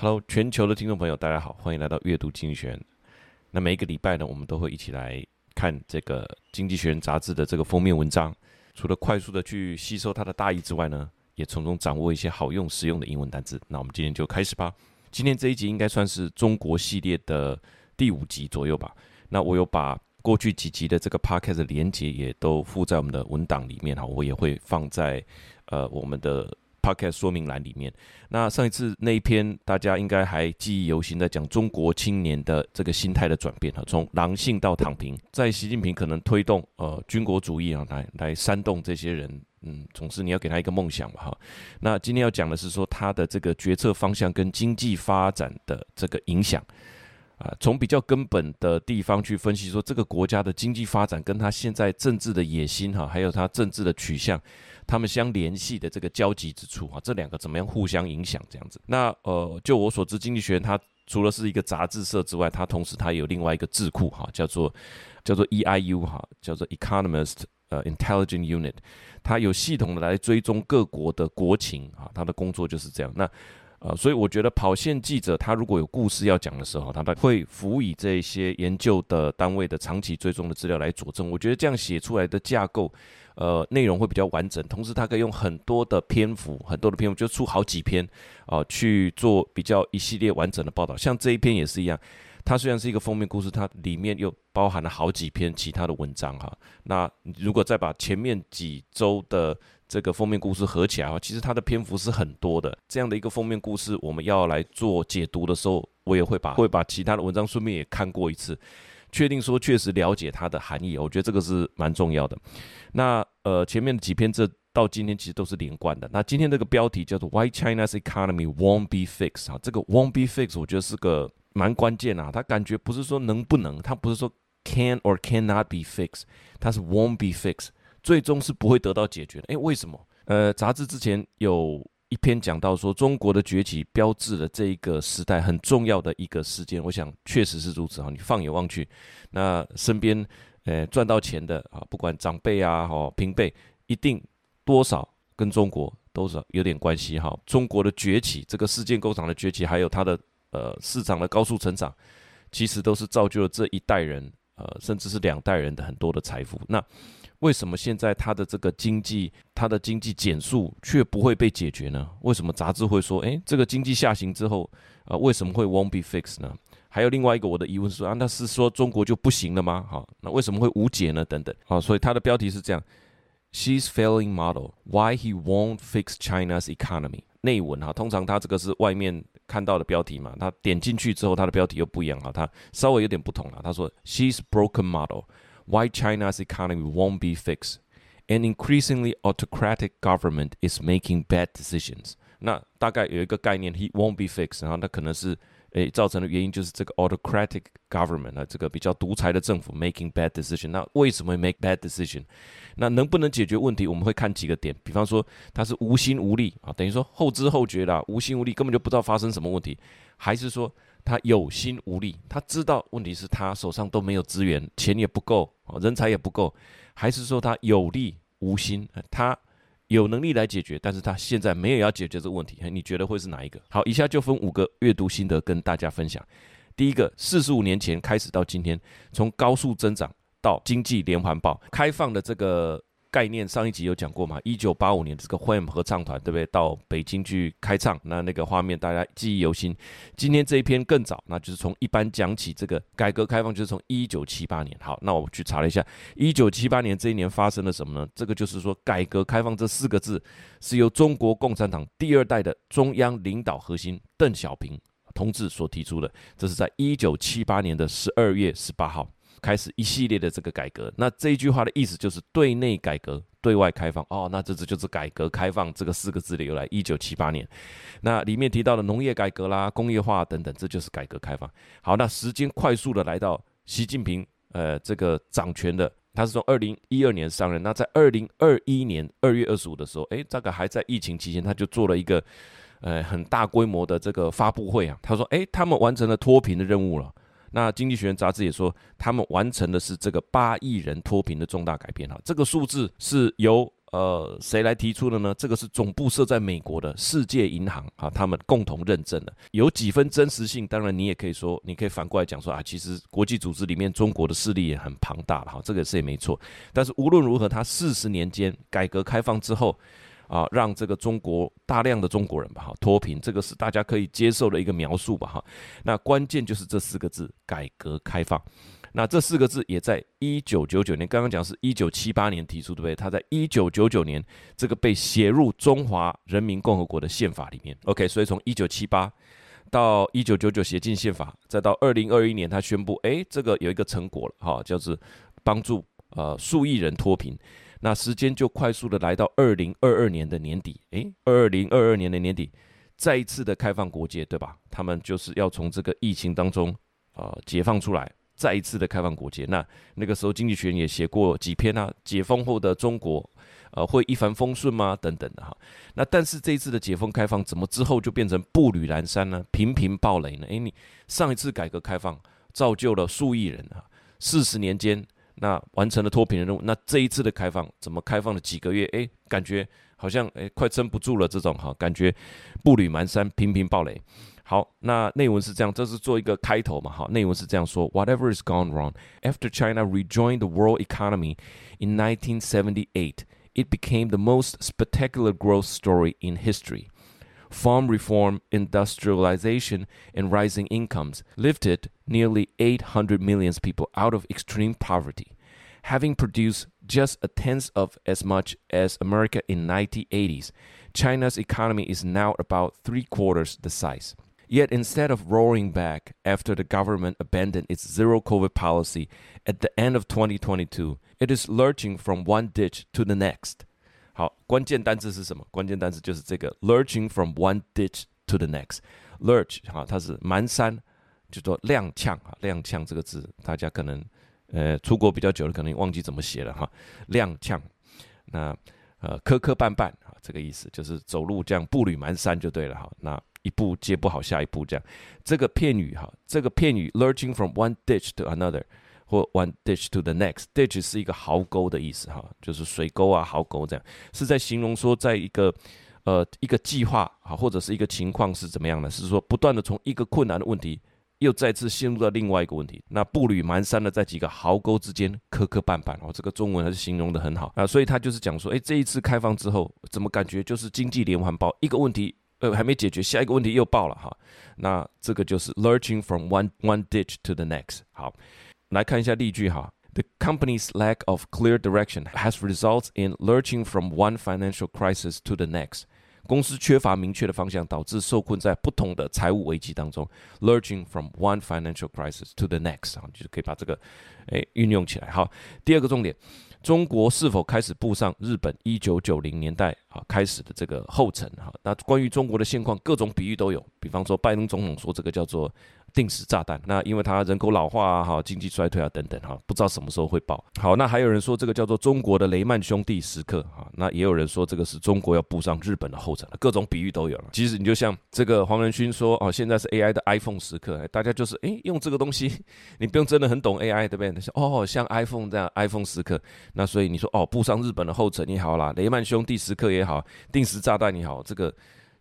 Hello，全球的听众朋友，大家好，欢迎来到阅读经济学。那每一个礼拜呢，我们都会一起来看这个《经济学人》杂志的这个封面文章。除了快速的去吸收它的大意之外呢，也从中掌握一些好用、实用的英文单词。那我们今天就开始吧。今天这一集应该算是中国系列的第五集左右吧。那我有把过去几集的这个 podcast 的连接也都附在我们的文档里面哈，我也会放在呃我们的。Podcast 说明栏里面，那上一次那一篇大家应该还记忆犹新，在讲中国青年的这个心态的转变哈，从狼性到躺平，在习近平可能推动呃军国主义啊，来来煽动这些人，嗯，总是你要给他一个梦想吧哈。那今天要讲的是说他的这个决策方向跟经济发展的这个影响啊，从比较根本的地方去分析说这个国家的经济发展跟他现在政治的野心哈，还有他政治的取向。他们相联系的这个交集之处啊，这两个怎么样互相影响？这样子，那呃，就我所知，《经济学人》它除了是一个杂志社之外，它同时它有另外一个智库哈，叫做叫做 EIU 哈，叫做 Economist 呃 Intelligent Unit，它有系统的来追踪各国的国情啊，它的工作就是这样。那呃，所以我觉得跑线记者他如果有故事要讲的时候，他会辅以这些研究的单位的长期追踪的资料来佐证。我觉得这样写出来的架构。呃，内容会比较完整，同时它可以用很多的篇幅，很多的篇幅就出好几篇啊，去做比较一系列完整的报道。像这一篇也是一样，它虽然是一个封面故事，它里面又包含了好几篇其他的文章哈。那如果再把前面几周的这个封面故事合起来的话，其实它的篇幅是很多的。这样的一个封面故事，我们要来做解读的时候，我也会把会把其他的文章顺便也看过一次。确定说确实了解它的含义，我觉得这个是蛮重要的。那呃前面的几篇这到今天其实都是连贯的。那今天这个标题叫做 Why China's Economy Won't Be Fixed 啊，这个 Won't Be Fixed 我觉得是个蛮关键啊。它感觉不是说能不能，它不是说 Can or cannot be fixed，它是 Won't be fixed，最终是不会得到解决的。诶，为什么？呃，杂志之前有。一篇讲到说，中国的崛起标志了这一个时代很重要的一个事件。我想确实是如此哈。你放眼望去，那身边呃赚到钱的啊，不管长辈啊、哈平辈，一定多少跟中国都是有点关系哈。中国的崛起，这个世界工厂的崛起，还有它的呃市场的高速成长，其实都是造就了这一代人呃甚至是两代人的很多的财富。那为什么现在它的这个经济，它的经济减速却不会被解决呢？为什么杂志会说，诶，这个经济下行之后，啊，为什么会 won't be fixed 呢？还有另外一个我的疑问是说，啊，那是说中国就不行了吗？好，那为什么会无解呢？等等，好，所以它的标题是这样 She's failing model, why he won't fix China's economy。内文哈，通常它这个是外面看到的标题嘛，它点进去之后，它的标题又不一样哈，它稍微有点不同了。他说 She's broken model。Why China's economy won't be fixed? An increasingly autocratic government is making bad decisions. 那大概有一个概念，He won't be fixed。然后那可能是诶造成的原因就是这个 autocratic government 啊，这个比较独裁的政府 making bad decision。那为什么会 make bad decision？那能不能解决问题？我们会看几个点，比方说他是无心无力啊，等于说后知后觉啦，无心无力，根本就不知道发生什么问题，还是说？他有心无力，他知道问题是他手上都没有资源，钱也不够，人才也不够，还是说他有力无心？他有能力来解决，但是他现在没有要解决这个问题。你觉得会是哪一个？好，以下就分五个阅读心得跟大家分享。第一个，四十五年前开始到今天，从高速增长到经济连环爆，开放的这个。概念上一集有讲过嘛？一九八五年这个 Wham 合唱团，对不对？到北京去开唱，那那个画面大家记忆犹新。今天这一篇更早，那就是从一般讲起，这个改革开放就是从一九七八年。好，那我去查了一下，一九七八年这一年发生了什么呢？这个就是说，改革开放这四个字是由中国共产党第二代的中央领导核心邓小平同志所提出的。这是在一九七八年的十二月十八号。开始一系列的这个改革，那这一句话的意思就是对内改革，对外开放。哦，那这这就是改革开放这个四个字的由来。一九七八年，那里面提到的农业改革啦、工业化等等，这就是改革开放。好，那时间快速的来到习近平，呃，这个掌权的，他是从二零一二年上任。那在二零二一年二月二十五的时候，诶，这个还在疫情期间，他就做了一个呃很大规模的这个发布会啊。他说，诶，他们完成了脱贫的任务了。那《经济学人》杂志也说，他们完成的是这个八亿人脱贫的重大改变哈，这个数字是由呃，谁来提出的呢？这个是总部设在美国的世界银行啊，他们共同认证的，有几分真实性。当然，你也可以说，你可以反过来讲说啊，其实国际组织里面中国的势力也很庞大了哈，这个是也没错。但是无论如何，它四十年间改革开放之后啊，让这个中国大量的中国人吧哈脱贫，这个是大家可以接受的一个描述吧哈。那关键就是这四个字：改革开放。那这四个字也在一九九九年，刚刚讲是一九七八年提出，对不对？他在一九九九年这个被写入中华人民共和国的宪法里面。OK，所以从一九七八到一九九九写进宪法，再到二零二一年他宣布，哎，这个有一个成果了，哈，叫做帮助呃数亿人脱贫。那时间就快速的来到二零二二年的年底，哎，二零二二年的年底，再一次的开放国界，对吧？他们就是要从这个疫情当中呃解放出来。再一次的开放国界，那那个时候经济学人也写过几篇啊，解封后的中国，呃，会一帆风顺吗？等等的哈。那但是这一次的解封开放，怎么之后就变成步履蹒跚呢？频频暴雷呢？诶，你上一次改革开放造就了数亿人啊，四十年间那完成了脱贫的任务，那这一次的开放怎么开放了几个月？诶，感觉好像诶快撑不住了这种哈，感觉步履蹒跚，频频暴雷。好，那内文是这样，这是做一个开头嘛。好，内文是这样说：Whatever is gone wrong after China rejoined the world economy in 1978, it became the most spectacular growth story in history. Farm reform, industrialization, and rising incomes lifted nearly 800 million people out of extreme poverty. Having produced just a tenth of as much as America in 1980s, China's economy is now about three quarters the size. Yet instead of roaring back after the government abandoned its zero COVID policy at the end of 2022, it is lurching from one ditch to the next. 好，关键单词是什么？关键单词就是这个 lurching from one ditch to the next。lurch 哈，它是蹒跚，就说踉跄啊，踉跄这个字，大家可能呃出国比较久了，可能忘记怎么写了哈，踉跄。那呃磕磕绊绊啊，这个意思就是走路这样步履蹒跚就对了哈。那一步接不好下一步，这样这个片语哈，这个片语 lurching from one ditch to another 或 one ditch to the next，ditch 是一个壕沟的意思哈，就是水沟啊壕沟这样，是在形容说在一个呃一个计划啊或者是一个情况是怎么样的，是说不断的从一个困难的问题又再次陷入到另外一个问题，那步履蹒跚的在几个壕沟之间磕磕绊绊哦，这个中文还是形容的很好啊，所以他就是讲说，哎，这一次开放之后，怎么感觉就是经济连环爆，一个问题。呃，还没解决，下一个问题又爆了哈。那这个就是 lurching from one one ditch to the next。好，来看一下例句哈。The company's lack of clear direction has resulted in lurching from one financial crisis to the next。公司缺乏明确的方向，导致受困在不同的财务危机当中。lurching from one financial crisis to the next，啊，就是可以把这个诶运用起来。好，第二个重点。中国是否开始步上日本一九九零年代啊开始的这个后尘哈？那关于中国的现况，各种比喻都有。比方说，拜登总统说这个叫做。定时炸弹，那因为它人口老化啊，哈，经济衰退啊，等等，哈，不知道什么时候会爆。好，那还有人说这个叫做中国的雷曼兄弟时刻，哈，那也有人说这个是中国要步上日本的后尘了，各种比喻都有了。其实你就像这个黄仁勋说，哦，现在是 AI 的 iPhone 时刻，大家就是诶，用这个东西，你不用真的很懂 AI，对不对？哦，像 iPhone 这样 iPhone 时刻，那所以你说哦，步上日本的后尘也好啦，雷曼兄弟时刻也好，定时炸弹也好，这个。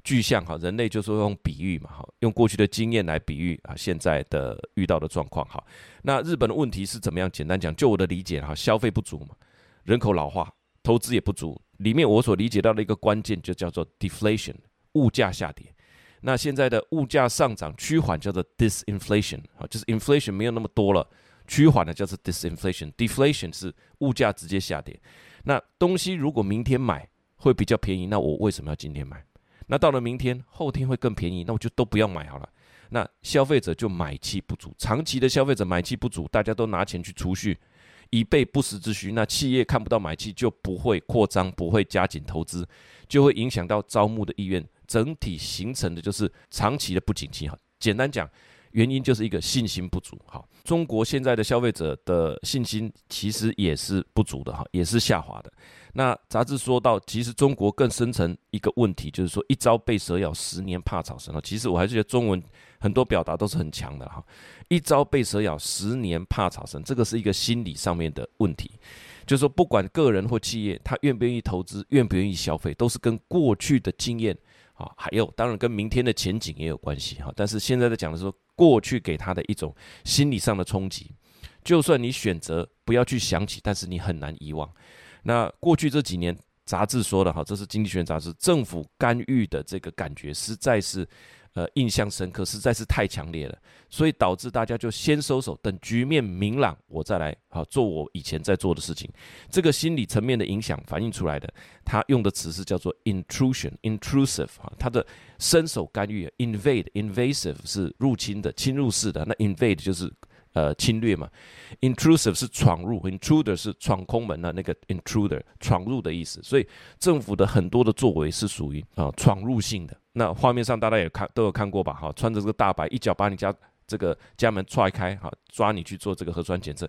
具象哈，人类就是用比喻嘛，哈，用过去的经验来比喻啊，现在的遇到的状况哈。那日本的问题是怎么样？简单讲，就我的理解哈，消费不足嘛，人口老化，投资也不足。里面我所理解到的一个关键就叫做 deflation，物价下跌。那现在的物价上涨趋缓叫做 disinflation 啊，就是 inflation 没有那么多了，趋缓的叫做 disinflation。deflation 是物价直接下跌。那东西如果明天买会比较便宜，那我为什么要今天买？那到了明天、后天会更便宜，那我就都不要买好了。那消费者就买气不足，长期的消费者买气不足，大家都拿钱去储蓄，以备不时之需。那企业看不到买气，就不会扩张，不会加紧投资，就会影响到招募的意愿，整体形成的就是长期的不景气。哈，简单讲，原因就是一个信心不足。好，中国现在的消费者的信心其实也是不足的，哈，也是下滑的。那杂志说到，其实中国更深层一个问题，就是说一朝被蛇咬，十年怕草绳。其实我还是觉得中文很多表达都是很强的哈。一朝被蛇咬，十年怕草绳，这个是一个心理上面的问题。就是说，不管个人或企业，他愿不愿意投资，愿不愿意消费，都是跟过去的经验啊，还有当然跟明天的前景也有关系哈。但是现在在讲的是说，过去给他的一种心理上的冲击，就算你选择不要去想起，但是你很难遗忘。那过去这几年，杂志说的哈，这是经济学杂志，政府干预的这个感觉实在是。呃，印象深刻，实在是太强烈了，所以导致大家就先收手，等局面明朗，我再来好做我以前在做的事情。这个心理层面的影响反映出来的，他用的词是叫做 intrusion，intrusive 哈，他的伸手干预，invade，invasive 是入侵的、侵入式的，那 invade 就是。呃，侵略嘛，intrusive 是闯入，intruder 是闯空门的那个 intruder 闯入的意思，所以政府的很多的作为是属于啊闯入性的。那画面上大家也看都有看过吧？哈，穿着这个大白，一脚把你家。这个家门踹开，哈，抓你去做这个核酸检测，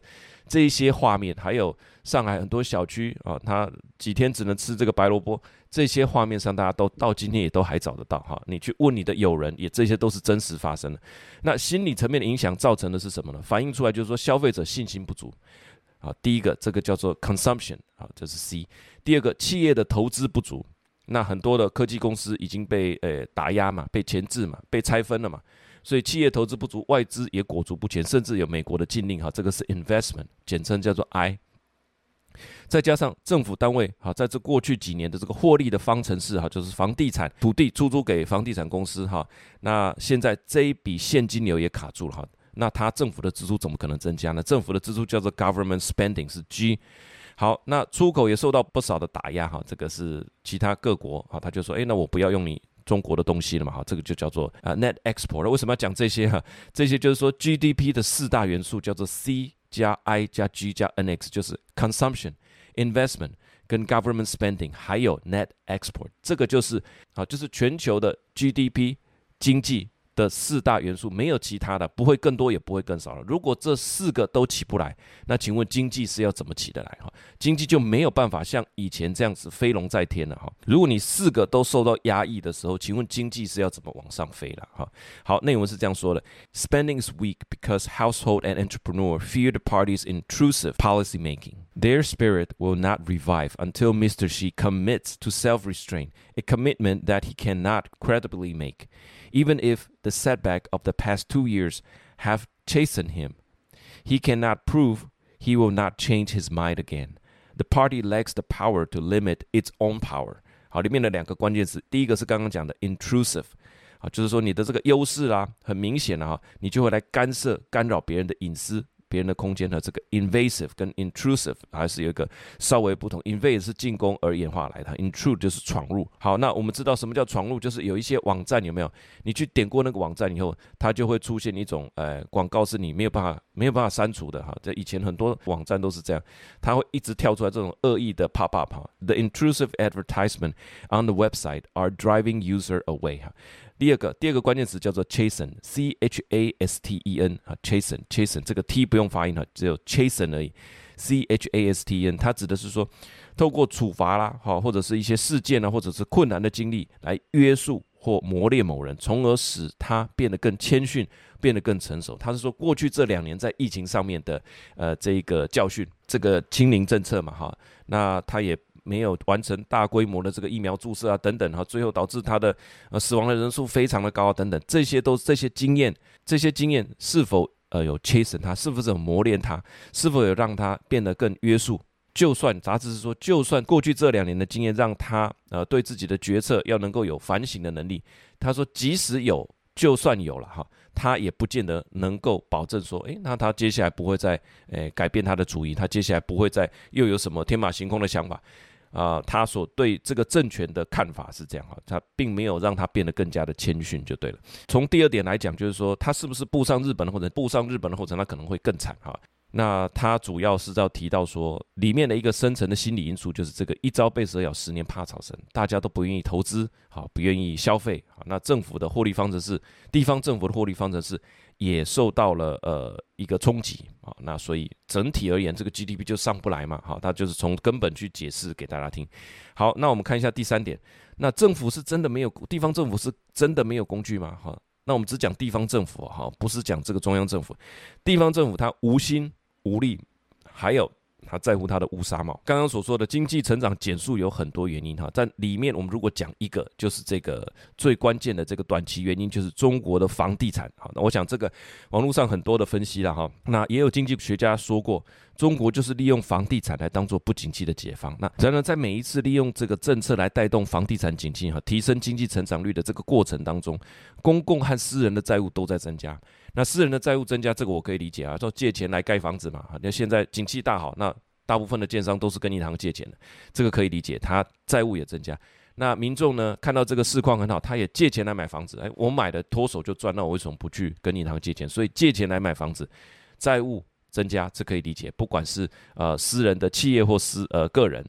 这一些画面，还有上海很多小区啊，他几天只能吃这个白萝卜，这些画面上大家都到今天也都还找得到哈。你去问你的友人，也这些都是真实发生的。那心理层面的影响造成的是什么呢？反映出来就是说消费者信心不足啊。第一个，这个叫做 consumption 啊，这是 C。第二个，企业的投资不足，那很多的科技公司已经被呃打压嘛，被钳制嘛，被拆分了嘛。所以企业投资不足，外资也裹足不前，甚至有美国的禁令哈，这个是 investment，简称叫做 I。再加上政府单位哈，在这过去几年的这个获利的方程式哈，就是房地产土地出租给房地产公司哈，那现在这一笔现金流也卡住了哈，那他政府的支出怎么可能增加呢？政府的支出叫做 government spending 是 G。好，那出口也受到不少的打压哈，这个是其他各国啊，他就说，诶，那我不要用你。中国的东西了嘛？哈，这个就叫做啊 net export。为什么要讲这些哈？这些就是说 GDP 的四大元素叫做 C 加 I 加 G 加 NX，就是 consumption、investment 跟 government spending，还有 net export。这个就是啊，就是全球的 GDP 经济。的四大元素没有其他的，不会更多也不会更少了。如果这四个都起不来，那请问经济是要怎么起得来哈？经济就没有办法像以前这样子飞龙在天了哈。如果你四个都受到压抑的时候，请问经济是要怎么往上飞了哈？好，内文是这样说的：Spending is weak because household and entrepreneur fear the party's intrusive policy making. Their spirit will not revive until Mr. Xi commits to self-restraint, a commitment that he cannot credibly make. Even if the setback of the past two years have chastened him, he cannot prove he will not change his mind again. The party lacks the power to limit its own power. 好，里面的两个关键词，第一个是刚刚讲的 intrusive，啊，就是说你的这个优势啊，很明显的哈，你就会来干涉、干扰别人的隐私。 别人的空间的这个 invasive 跟 intrusive 还是有一个稍微不同，invade 是进攻而演化来的，intrude 就是闯入。好，那我们知道什么叫闯入，就是有一些网站有没有？你去点过那个网站以后，它就会出现一种呃广告，是你没有办法没有办法删除的哈。在以前很多网站都是这样，它会一直跳出来这种恶意的 pop up 哈。The intrusive advertisement on the website are driving user away 哈。第二个，第二个关键词叫做 chasten，c h a s t e n 啊，chasten，chasten，这个 t 不用发音哈，只有 chasten 而已，c h a s t e n，它指的是说，透过处罚啦，哈，或者是一些事件呢，或者是困难的经历来约束或磨练某人，从而使他变得更谦逊，变得更成熟。他是说，过去这两年在疫情上面的呃这一个教训，这个清零政策嘛，哈，那他也。没有完成大规模的这个疫苗注射啊，等等哈，最后导致他的呃死亡的人数非常的高啊，等等，这些都是这些经验，这些经验是否呃有 chasten 他，是不是有磨练他，是否有让他变得更约束？就算杂志是说，就算过去这两年的经验让他呃对自己的决策要能够有反省的能力，他说即使有，就算有了哈，他也不见得能够保证说，诶，那他接下来不会再诶改变他的主意，他接下来不会再又有什么天马行空的想法。啊、他所对这个政权的看法是这样哈，他并没有让他变得更加的谦逊就对了。从第二点来讲，就是说他是不是步上日本的后尘，步上日本的后尘，他可能会更惨哈。那他主要是要提到说，里面的一个深层的心理因素，就是这个一朝被蛇咬，十年怕草绳，大家都不愿意投资，好，不愿意消费，好，那政府的获利方程式，地方政府的获利方程式也受到了呃一个冲击啊，那所以整体而言，这个 GDP 就上不来嘛，好，他就是从根本去解释给大家听。好，那我们看一下第三点，那政府是真的没有，地方政府是真的没有工具吗？哈，那我们只讲地方政府哈，不是讲这个中央政府，地方政府它无心。无力，还有他在乎他的乌纱帽。刚刚所说的经济成长减速有很多原因哈，在里面我们如果讲一个，就是这个最关键的这个短期原因，就是中国的房地产。好，那我想这个网络上很多的分析了哈，那也有经济学家说过，中国就是利用房地产来当做不景气的解方。那然而在每一次利用这个政策来带动房地产景气哈，提升经济成长率的这个过程当中，公共和私人的债务都在增加。那私人的债务增加，这个我可以理解啊，说借钱来盖房子嘛。那现在景气大好，那大部分的建商都是跟银行借钱的，这个可以理解，他债务也增加。那民众呢，看到这个市况很好，他也借钱来买房子。哎，我买的脱手就赚，那我为什么不去跟银行借钱？所以借钱来买房子，债务增加，这可以理解。不管是呃私人的企业或私呃个人。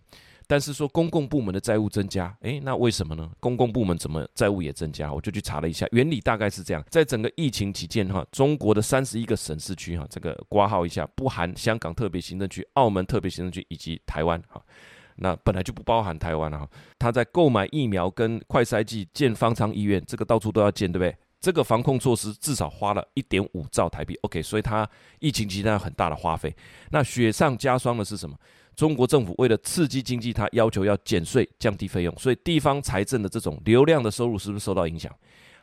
但是说公共部门的债务增加，诶，那为什么呢？公共部门怎么债务也增加？我就去查了一下，原理大概是这样：在整个疫情期间，哈，中国的三十一个省市区，哈，这个挂号一下，不含香港特别行政区、澳门特别行政区以及台湾，哈，那本来就不包含台湾了，哈。他在购买疫苗跟快筛剂、建方舱医院，这个到处都要建，对不对？这个防控措施至少花了一点五兆台币，OK，所以它疫情期间有很大的花费。那雪上加霜的是什么？中国政府为了刺激经济，它要求要减税、降低费用，所以地方财政的这种流量的收入是不是受到影响？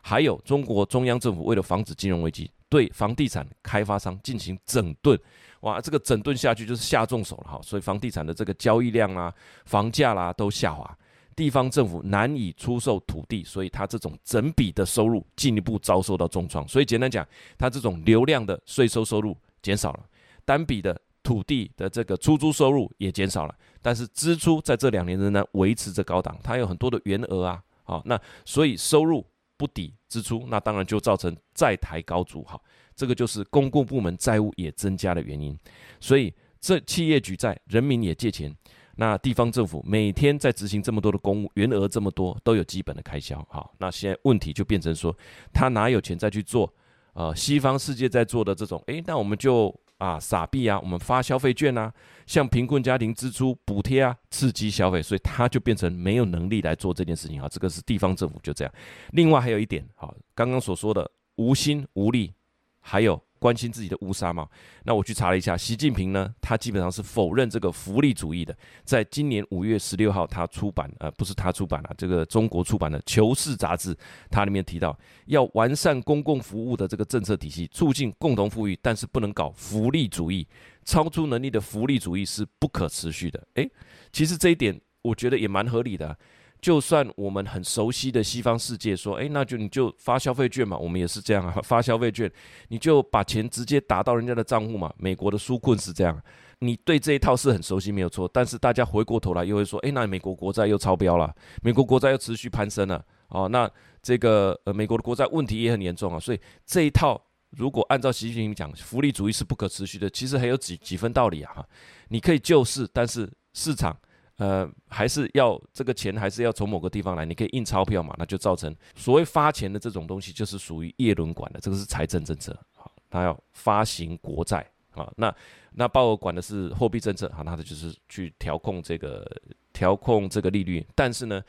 还有中国中央政府为了防止金融危机，对房地产开发商进行整顿，哇，这个整顿下去就是下重手了哈，所以房地产的这个交易量啊、房价啦、都下滑，地方政府难以出售土地，所以它这种整笔的收入进一步遭受到重创。所以简单讲，它这种流量的税收收入减少了，单笔的。土地的这个出租收入也减少了，但是支出在这两年仍然维持着高档，它有很多的员额啊，好，那所以收入不抵支出，那当然就造成债台高筑，好，这个就是公共部门债务也增加的原因。所以这企业举债，人民也借钱，那地方政府每天在执行这么多的公务，员额这么多，都有基本的开销，好，那现在问题就变成说，他哪有钱再去做？呃，西方世界在做的这种，诶，那我们就。啊，傻逼啊，我们发消费券啊，向贫困家庭支出补贴啊，刺激消费，所以他就变成没有能力来做这件事情啊。这个是地方政府就这样。另外还有一点，好，刚刚所说的无心无力，还有。关心自己的乌纱帽，那我去查了一下，习近平呢，他基本上是否认这个福利主义的。在今年五月十六号，他出版，呃，不是他出版了，这个中国出版的《求是》杂志，它里面提到要完善公共服务的这个政策体系，促进共同富裕，但是不能搞福利主义，超出能力的福利主义是不可持续的。诶，其实这一点我觉得也蛮合理的。就算我们很熟悉的西方世界说，哎，那就你就发消费券嘛，我们也是这样啊，发消费券，你就把钱直接打到人家的账户嘛。美国的纾困是这样，你对这一套是很熟悉没有错，但是大家回过头来又会说，哎，那美国国债又超标了，美国国债又持续攀升了，哦，那这个呃美国的国债问题也很严重啊，所以这一套如果按照习近平讲，福利主义是不可持续的，其实还有几几分道理啊，你可以救市，但是市场。呃，还是要这个钱，还是要从某个地方来。你可以印钞票嘛，那就造成所谓发钱的这种东西，就是属于叶伦管的，这个是财政政策。好，他要发行国债啊。那那鲍尔管的是货币政策，好，那他就是去调控这个调控这个利率。但是呢，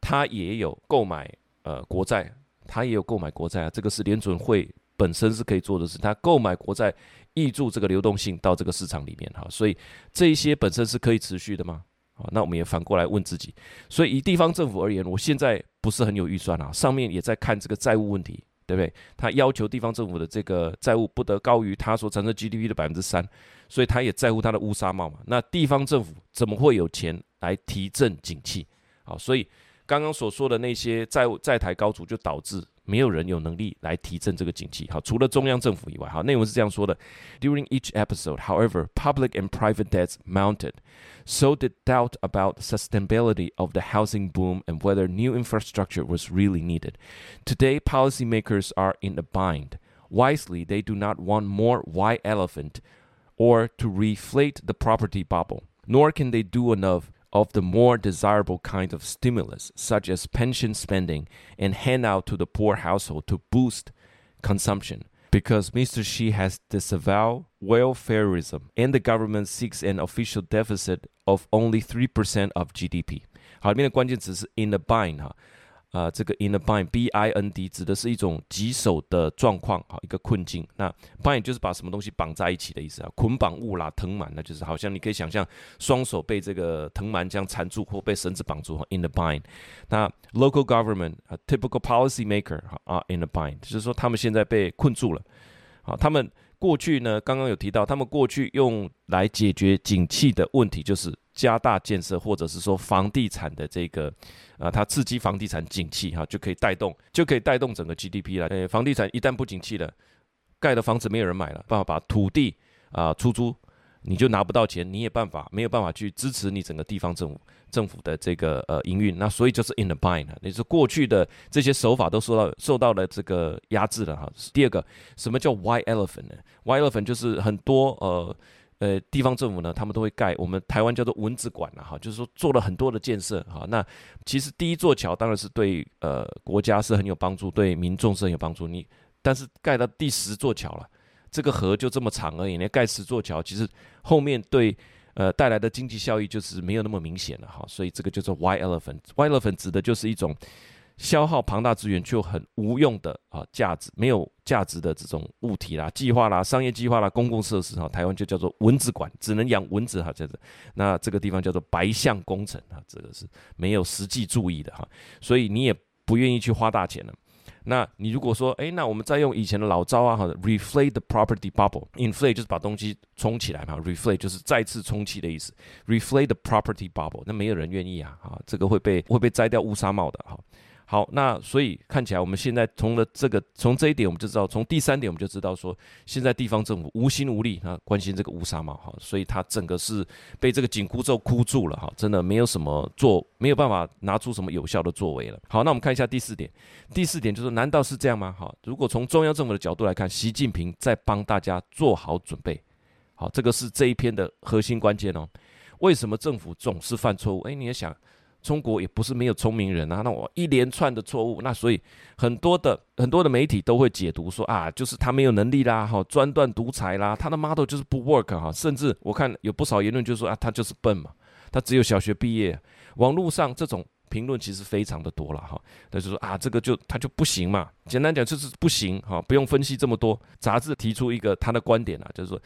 他也有购买呃国债，他也有购买国债啊。这个是联准会本身是可以做的事，他购买国债，挹注这个流动性到这个市场里面哈。所以这一些本身是可以持续的吗？那我们也反过来问自己，所以以地方政府而言，我现在不是很有预算啊，上面也在看这个债务问题，对不对？他要求地方政府的这个债务不得高于他所产生 GDP 的百分之三，所以他也在乎他的乌纱帽嘛。那地方政府怎么会有钱来提振景气？好，所以刚刚所说的那些债务债台高筑，就导致。没有人有能力来提振这个经济。好，除了中央政府以外，好，内文是这样说的：During each episode, however, public and private debts mounted, so did doubt about the sustainability of the housing boom and whether new infrastructure was really needed. Today, policymakers are in a bind. Wisely, they do not want more white elephant or to reflate the property bubble, nor can they do enough of the more desirable kind of stimulus, such as pension spending and handout to the poor household to boost consumption. Because Mr. Xi has disavowed welfareism and the government seeks an official deficit of only 3% of GDP。好，里面的关键词是 in a bind 哈。 啊，这个 in a bind，b i n d 指的是一种棘手的状况，哈，一个困境。那 bind 就是把什么东西绑在一起的意思啊，捆绑物啦，藤蔓，那就是好像你可以想象双手被这个藤蔓这样缠住，或被绳子绑住，in a bind。那 local government 啊，typical policy maker 啊，in a bind，就是说他们现在被困住了，好，他们。过去呢，刚刚有提到，他们过去用来解决景气的问题，就是加大建设，或者是说房地产的这个，啊，它刺激房地产景气哈，就可以带动，就可以带动整个 GDP 了。诶，房地产一旦不景气了，盖的房子没有人买了，办法把土地啊出租。你就拿不到钱，你也办法没有办法去支持你整个地方政府政府的这个呃营运，那所以就是 in the bind，也就是过去的这些手法都受到受到了这个压制了哈。第二个，什么叫 white elephant 呢？white elephant 就是很多呃呃地方政府呢，他们都会盖我们台湾叫做蚊子馆了哈，就是说做了很多的建设哈。那其实第一座桥当然是对呃国家是很有帮助，对民众是很有帮助。你但是盖到第十座桥了。这个河就这么长而已，你盖十座桥，其实后面对呃带来的经济效益就是没有那么明显了哈，所以这个就是 white elephant。white elephant 指的就是一种消耗庞大资源却很无用的啊价值没有价值的这种物体啦、计划啦、商业计划啦、公共设施哈，台湾就叫做蚊子馆，只能养蚊子哈，这样子。那这个地方叫做白象工程啊，这个是没有实际注意的哈，所以你也不愿意去花大钱了。那你如果说，哎，那我们再用以前的老招啊，哈，reflate the property bubble，inflate 就是把东西充起来嘛，reflate 就是再次充气的意思，reflate the property bubble，那没有人愿意啊，哈，这个会被会被摘掉乌纱帽的哈。好，那所以看起来我们现在从了这个从这一点我们就知道，从第三点我们就知道说，现在地方政府无心无力啊，关心这个乌纱帽哈，所以他整个是被这个紧箍咒箍住了哈，真的没有什么做，没有办法拿出什么有效的作为了。好，那我们看一下第四点，第四点就是难道是这样吗？哈，如果从中央政府的角度来看，习近平在帮大家做好准备，好，这个是这一篇的核心关键哦。为什么政府总是犯错误？哎，你也想。中国也不是没有聪明人啊，那我一连串的错误，那所以很多的很多的媒体都会解读说啊，就是他没有能力啦，哈，专断独裁啦，他的 model 就是不 work 哈，甚至我看有不少言论就说啊，他就是笨嘛，他只有小学毕业。网络上这种评论其实非常的多了哈，他就说啊，这个就他就不行嘛，简单讲就是不行哈，不用分析这么多。杂志提出一个他的观点啊，就是说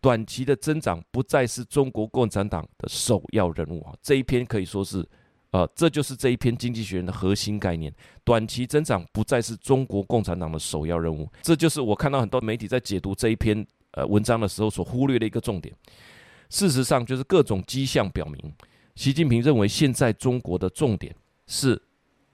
短期的增长不再是中国共产党的首要任务啊，这一篇可以说是。呃，这就是这一篇《经济学人》的核心概念。短期增长不再是中国共产党的首要任务，这就是我看到很多媒体在解读这一篇呃文章的时候所忽略的一个重点。事实上，就是各种迹象表明，习近平认为现在中国的重点是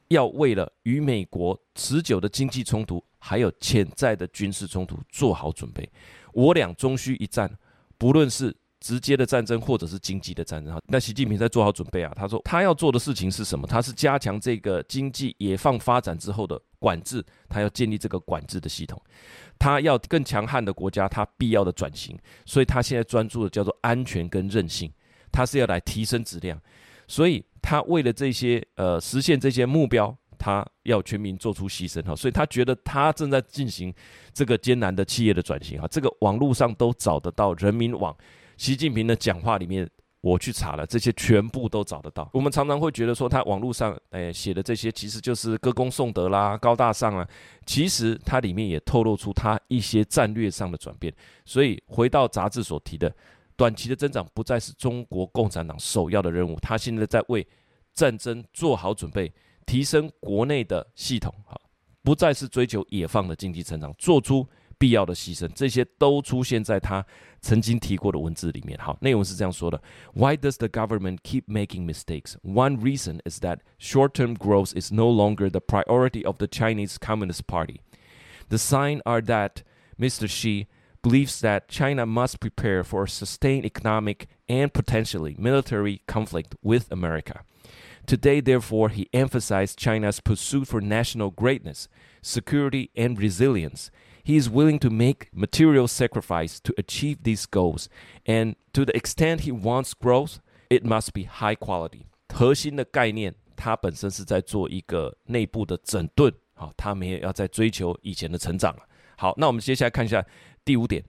要为了与美国持久的经济冲突，还有潜在的军事冲突做好准备。我俩终须一战，不论是。直接的战争或者是经济的战争，哈，那习近平在做好准备啊。他说他要做的事情是什么？他是加强这个经济野放发展之后的管制，他要建立这个管制的系统，他要更强悍的国家，他必要的转型。所以他现在专注的叫做安全跟韧性，他是要来提升质量。所以他为了这些呃实现这些目标，他要全民做出牺牲哈。所以他觉得他正在进行这个艰难的企业的转型哈。这个网络上都找得到人民网。习近平的讲话里面，我去查了，这些全部都找得到。我们常常会觉得说，他网络上诶写的这些，其实就是歌功颂德啦、高大上啊。其实它里面也透露出他一些战略上的转变。所以回到杂志所提的，短期的增长不再是中国共产党首要的任务。他现在在为战争做好准备，提升国内的系统，哈，不再是追求野放的经济成长，做出。必要的牺牲，这些都出现在他曾经提过的文字里面。好，内容是这样说的：Why does the government keep making mistakes? One reason is that short-term growth is no longer the priority of the Chinese Communist Party. The signs are that Mr. Xi believes that China must prepare for a sustained economic and potentially military conflict with America. Today, therefore, he emphasized China's pursuit for national greatness, security, and resilience. He is willing to make material sacrifice to achieve these goals, and to the extent he wants growth, it must be high quality. 核心的概念，它本身是在做一个内部的整顿，好，他们也要在追求以前的成长了。好，那我们接下来看一下第五点，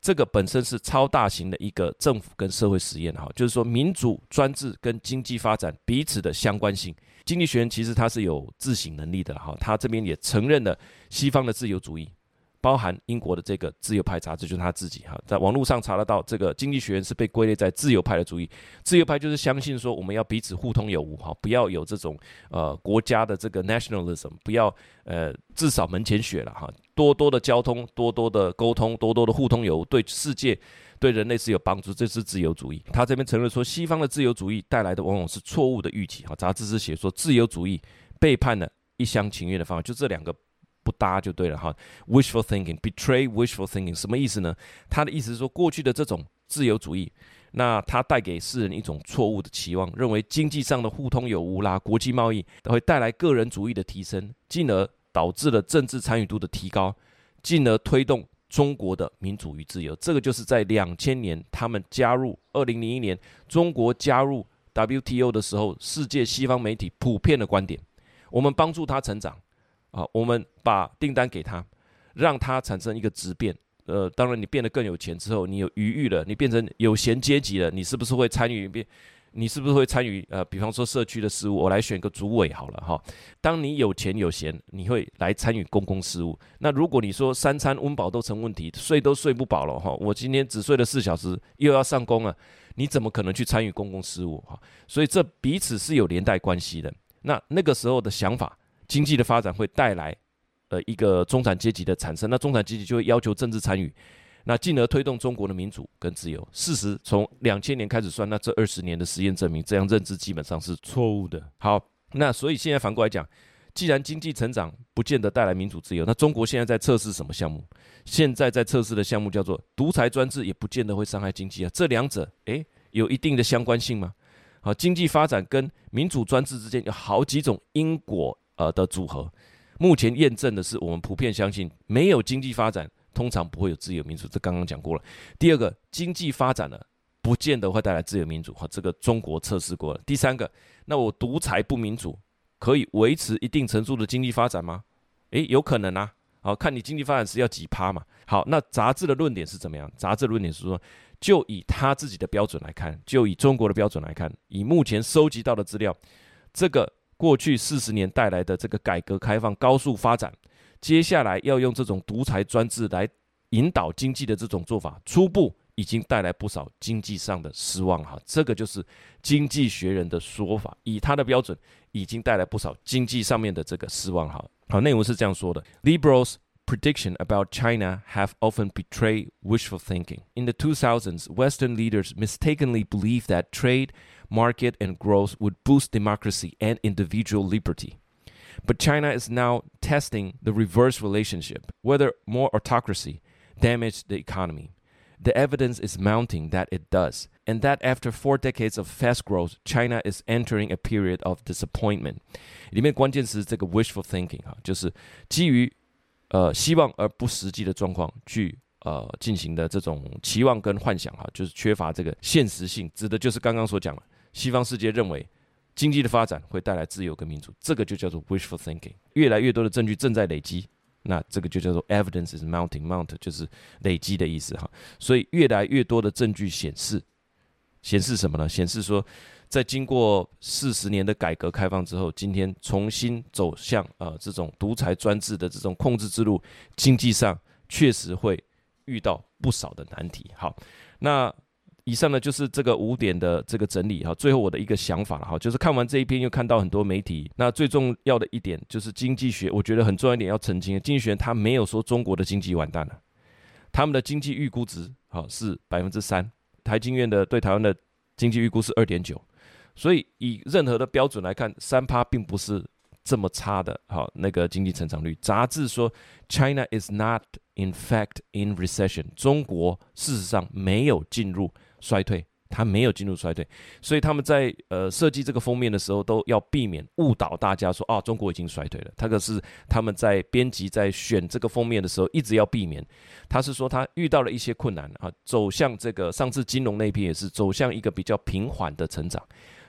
这个本身是超大型的一个政府跟社会实验，哈，就是说民主专制跟经济发展彼此的相关性。经济学人其实他是有自省能力的哈，他这边也承认了西方的自由主义。包含英国的这个自由派杂志，就是他自己哈，在网络上查得到，这个《经济学人》是被归类在自由派的主义。自由派就是相信说，我们要彼此互通有无哈，不要有这种呃国家的这个 nationalism，不要呃至少门前雪了哈，多多的交通，多多的沟通，多多的互通有无，对世界对人类是有帮助，这是自由主义。他这边承认说，西方的自由主义带来的往往是错误的预期哈。杂志是写说，自由主义背叛了一厢情愿的方法，就这两个。不搭就对了哈，wishful thinking，betray wishful thinking，什么意思呢？他的意思是说，过去的这种自由主义，那它带给世人一种错误的期望，认为经济上的互通有无啦，国际贸易都会带来个人主义的提升，进而导致了政治参与度的提高，进而推动中国的民主与自由。这个就是在两千年他们加入二零零一年中国加入 WTO 的时候，世界西方媒体普遍的观点，我们帮助他成长。啊，我们把订单给他，让他产生一个质变。呃，当然，你变得更有钱之后，你有余裕了，你变成有闲阶级了，你是不是会参与变？你是不是会参与？呃，比方说社区的事务，我来选个主委好了哈。当你有钱有闲，你会来参与公共事务。那如果你说三餐温饱都成问题，睡都睡不饱了哈，我今天只睡了四小时，又要上工了，你怎么可能去参与公共事务哈？所以这彼此是有连带关系的。那那个时候的想法。经济的发展会带来，呃，一个中产阶级的产生，那中产阶级就会要求政治参与，那进而推动中国的民主跟自由。事实从两千年开始算，那这二十年的实验证明，这样认知基本上是错误的。好，那所以现在反过来讲，既然经济成长不见得带来民主自由，那中国现在在测试什么项目？现在在测试的项目叫做独裁专制，也不见得会伤害经济啊。这两者，诶，有一定的相关性吗？好，经济发展跟民主专制之间有好几种因果。呃的组合，目前验证的是，我们普遍相信，没有经济发展，通常不会有自由民主。这刚刚讲过了。第二个，经济发展了，不见得会带来自由民主。哈，这个中国测试过了。第三个，那我独裁不民主，可以维持一定程度的经济发展吗？诶，有可能啊。好，看你经济发展是要几趴嘛。好，那杂志的论点是怎么样？杂志的论点是说，就以他自己的标准来看，就以中国的标准来看，以目前收集到的资料，这个。过去四十年带来的这个改革开放高速发展，接下来要用这种独裁专制来引导经济的这种做法，初步已经带来不少经济上的失望哈。这个就是经济学人的说法，以他的标准，已经带来不少经济上面的这个失望哈。好，内容是这样说的：Liberals prediction about China have often betrayed wishful thinking. In the 2000s, Western leaders mistakenly believed that trade market and growth would boost democracy and individual liberty. But China is now testing the reverse relationship, whether more autocracy damaged the economy. The evidence is mounting that it does, and that after four decades of fast growth, China is entering a period of disappointment. 里面关键词是这个 wishful thinking 哈，就是基于呃希望而不实际的状况去。呃，进行的这种期望跟幻想哈，就是缺乏这个现实性，指的就是刚刚所讲的， 西方世界认为经济的发展会带来自由跟民主，这个就叫做 wishful thinking。越来越多的证据正在累积，那这个就叫做 evidence is mounting，mount 就是累积的意思哈。所以越来越多的证据显示，显示什么呢？显示说，在经过四十年的改革开放之后，今天重新走向呃这种独裁专制的这种控制之路，经济上确实会。遇到不少的难题。好，那以上呢就是这个五点的这个整理哈。最后我的一个想法了哈，就是看完这一篇又看到很多媒体。那最重要的一点就是经济学，我觉得很重要一点要澄清，经济学他没有说中国的经济完蛋了，他们的经济预估值好是百分之三，台经院的对台湾的经济预估是二点九，所以以任何的标准来看，三趴并不是。这么差的，好，那个经济成长率，杂志说，China is not in fact in recession，中国事实上没有进入衰退，它没有进入衰退，所以他们在呃设计这个封面的时候都要避免误导大家说啊，中国已经衰退了，他可是他们在编辑在选这个封面的时候一直要避免，他是说他遇到了一些困难啊，走向这个上次金融那一批也是走向一个比较平缓的成长，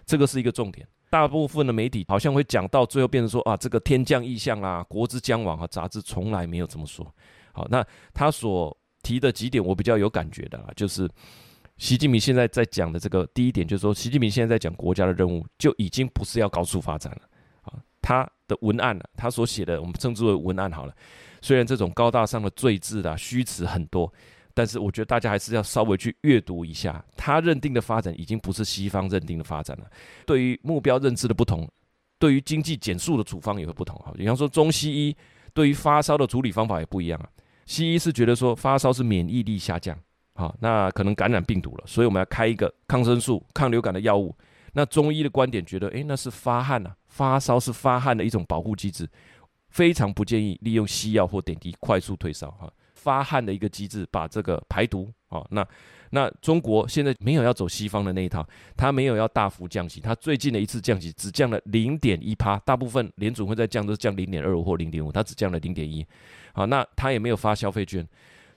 这个是一个重点。大部分的媒体好像会讲到最后变成说啊，这个天降异象啦，国之将亡啊。杂志从来没有这么说。好，那他所提的几点我比较有感觉的啊，就是习近平现在在讲的这个第一点，就是说习近平现在在讲国家的任务就已经不是要高速发展了啊，他的文案呢、他所写的我们称之为文案好了。虽然这种高大上的赘字啊、虚词很多，但是我觉得大家还是要稍微去阅读一下。他认定的发展已经不是西方认定的发展了。对于目标认知的不同，对于经济减速的处方也会不同啊。比方说中西医对于发烧的处理方法也不一样啊。西医是觉得说发烧是免疫力下降，好，那可能感染病毒了，所以我们要开一个抗生素、抗流感的药物。那中医的观点觉得，诶，那是发汗呐，发烧是发汗的一种保护机制。非常不建议利用西药或点滴快速退烧哈，发汗的一个机制，把这个排毒啊。那那中国现在没有要走西方的那一套，它没有要大幅降息，它最近的一次降息只降了零点一趴，大部分联准会在降都是降零点二五或零点五，它只降了零点一。好，那它也没有发消费券，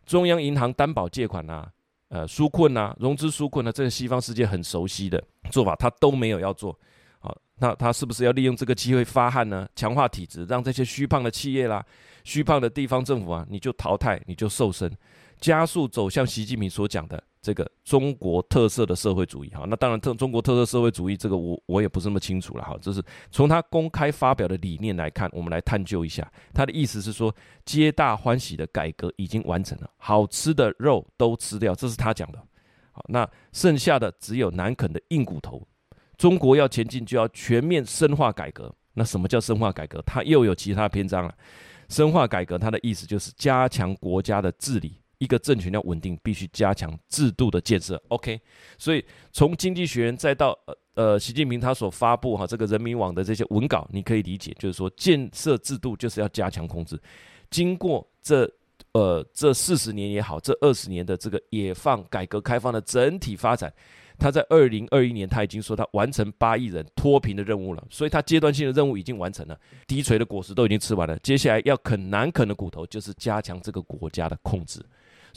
中央银行担保借款呐、呃，纾困呐，融资纾困呢，这个西方世界很熟悉的做法，他都没有要做。好那他是不是要利用这个机会发汗呢？强化体质，让这些虚胖的企业啦、虚胖的地方政府啊，你就淘汰，你就瘦身，加速走向习近平所讲的这个中国特色的社会主义。哈，那当然特中国特色社会主义这个我我也不是那么清楚了。哈，这是从他公开发表的理念来看，我们来探究一下。他的意思是说，皆大欢喜的改革已经完成了，好吃的肉都吃掉，这是他讲的。好，那剩下的只有难啃的硬骨头。中国要前进，就要全面深化改革。那什么叫深化改革？它又有其他篇章了。深化改革，它的意思就是加强国家的治理。一个政权要稳定，必须加强制度的建设。OK，所以从经济学人再到呃呃习近平他所发布哈这个人民网的这些文稿，你可以理解，就是说建设制度就是要加强控制。经过这呃这四十年也好，这二十年的这个野放改革开放的整体发展。他在二零二一年，他已经说他完成八亿人脱贫的任务了，所以他阶段性的任务已经完成了，低垂的果实都已经吃完了，接下来要啃难啃的骨头，就是加强这个国家的控制，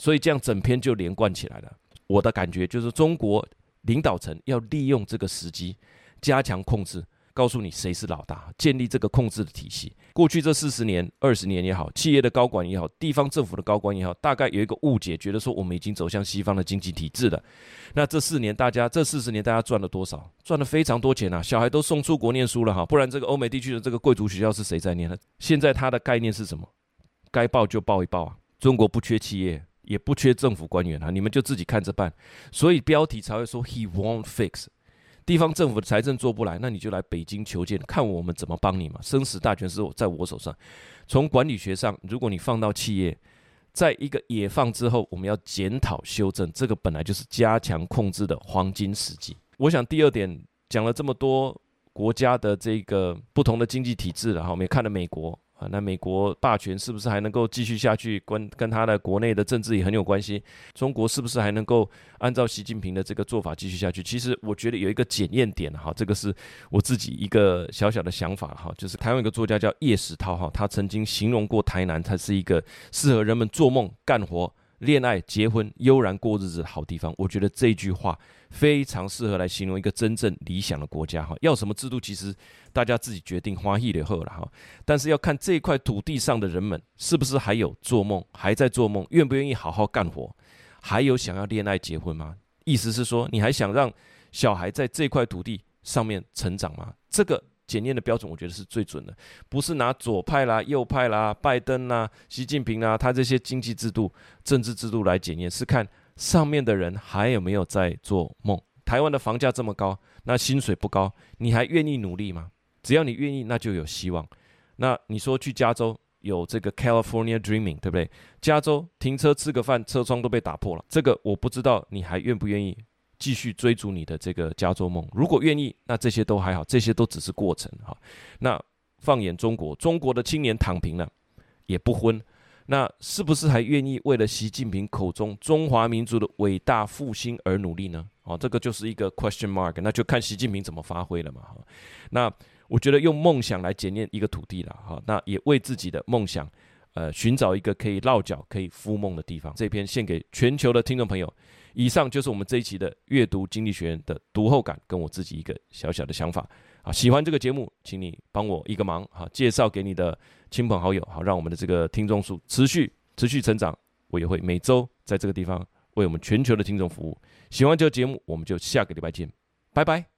所以这样整篇就连贯起来了。我的感觉就是，中国领导层要利用这个时机加强控制。告诉你谁是老大，建立这个控制的体系。过去这四十年、二十年也好，企业的高管也好，地方政府的高官也好，大概有一个误解，觉得说我们已经走向西方的经济体制了。那这四年大家，这四十年大家赚了多少？赚了非常多钱啊！小孩都送出国念书了哈，不然这个欧美地区的这个贵族学校是谁在念呢？现在他的概念是什么？该报就报一报啊！中国不缺企业，也不缺政府官员啊，你们就自己看着办。所以标题才会说 He won't fix。地方政府的财政做不来，那你就来北京求见，看我们怎么帮你嘛。生死大权是在我手上。从管理学上，如果你放到企业，在一个野放之后，我们要检讨修正，这个本来就是加强控制的黄金时机。我想第二点讲了这么多国家的这个不同的经济体制了哈，我们也看了美国。那美国霸权是不是还能够继续下去？跟跟他的国内的政治也很有关系。中国是不是还能够按照习近平的这个做法继续下去？其实我觉得有一个检验点哈，这个是我自己一个小小的想法哈，就是台湾一个作家叫叶石涛哈，他曾经形容过台南，它是一个适合人们做梦、干活。恋爱、结婚、悠然过日子的好地方，我觉得这句话非常适合来形容一个真正理想的国家哈。要什么制度，其实大家自己决定，欢喜就好了哈。但是要看这块土地上的人们是不是还有做梦，还在做梦，愿不愿意好好干活，还有想要恋爱、结婚吗？意思是说，你还想让小孩在这块土地上面成长吗？这个。检验的标准，我觉得是最准的，不是拿左派啦、右派啦、拜登啦、习近平啦，他这些经济制度、政治制度来检验，是看上面的人还有没有在做梦。台湾的房价这么高，那薪水不高，你还愿意努力吗？只要你愿意，那就有希望。那你说去加州有这个 California Dreaming，对不对？加州停车吃个饭，车窗都被打破了，这个我不知道你还愿不愿意。继续追逐你的这个加州梦，如果愿意，那这些都还好，这些都只是过程哈。那放眼中国，中国的青年躺平了，也不婚，那是不是还愿意为了习近平口中中华民族的伟大复兴而努力呢？哦，这个就是一个 question mark，那就看习近平怎么发挥了嘛哈。那我觉得用梦想来检验一个土地了哈，那也为自己的梦想，呃，寻找一个可以落脚、可以孵梦的地方。这篇献给全球的听众朋友。以上就是我们这一期的阅读经济学院的读后感，跟我自己一个小小的想法啊。喜欢这个节目，请你帮我一个忙哈，介绍给你的亲朋好友，好让我们的这个听众数持续持续成长。我也会每周在这个地方为我们全球的听众服务。喜欢这个节目，我们就下个礼拜见，拜拜。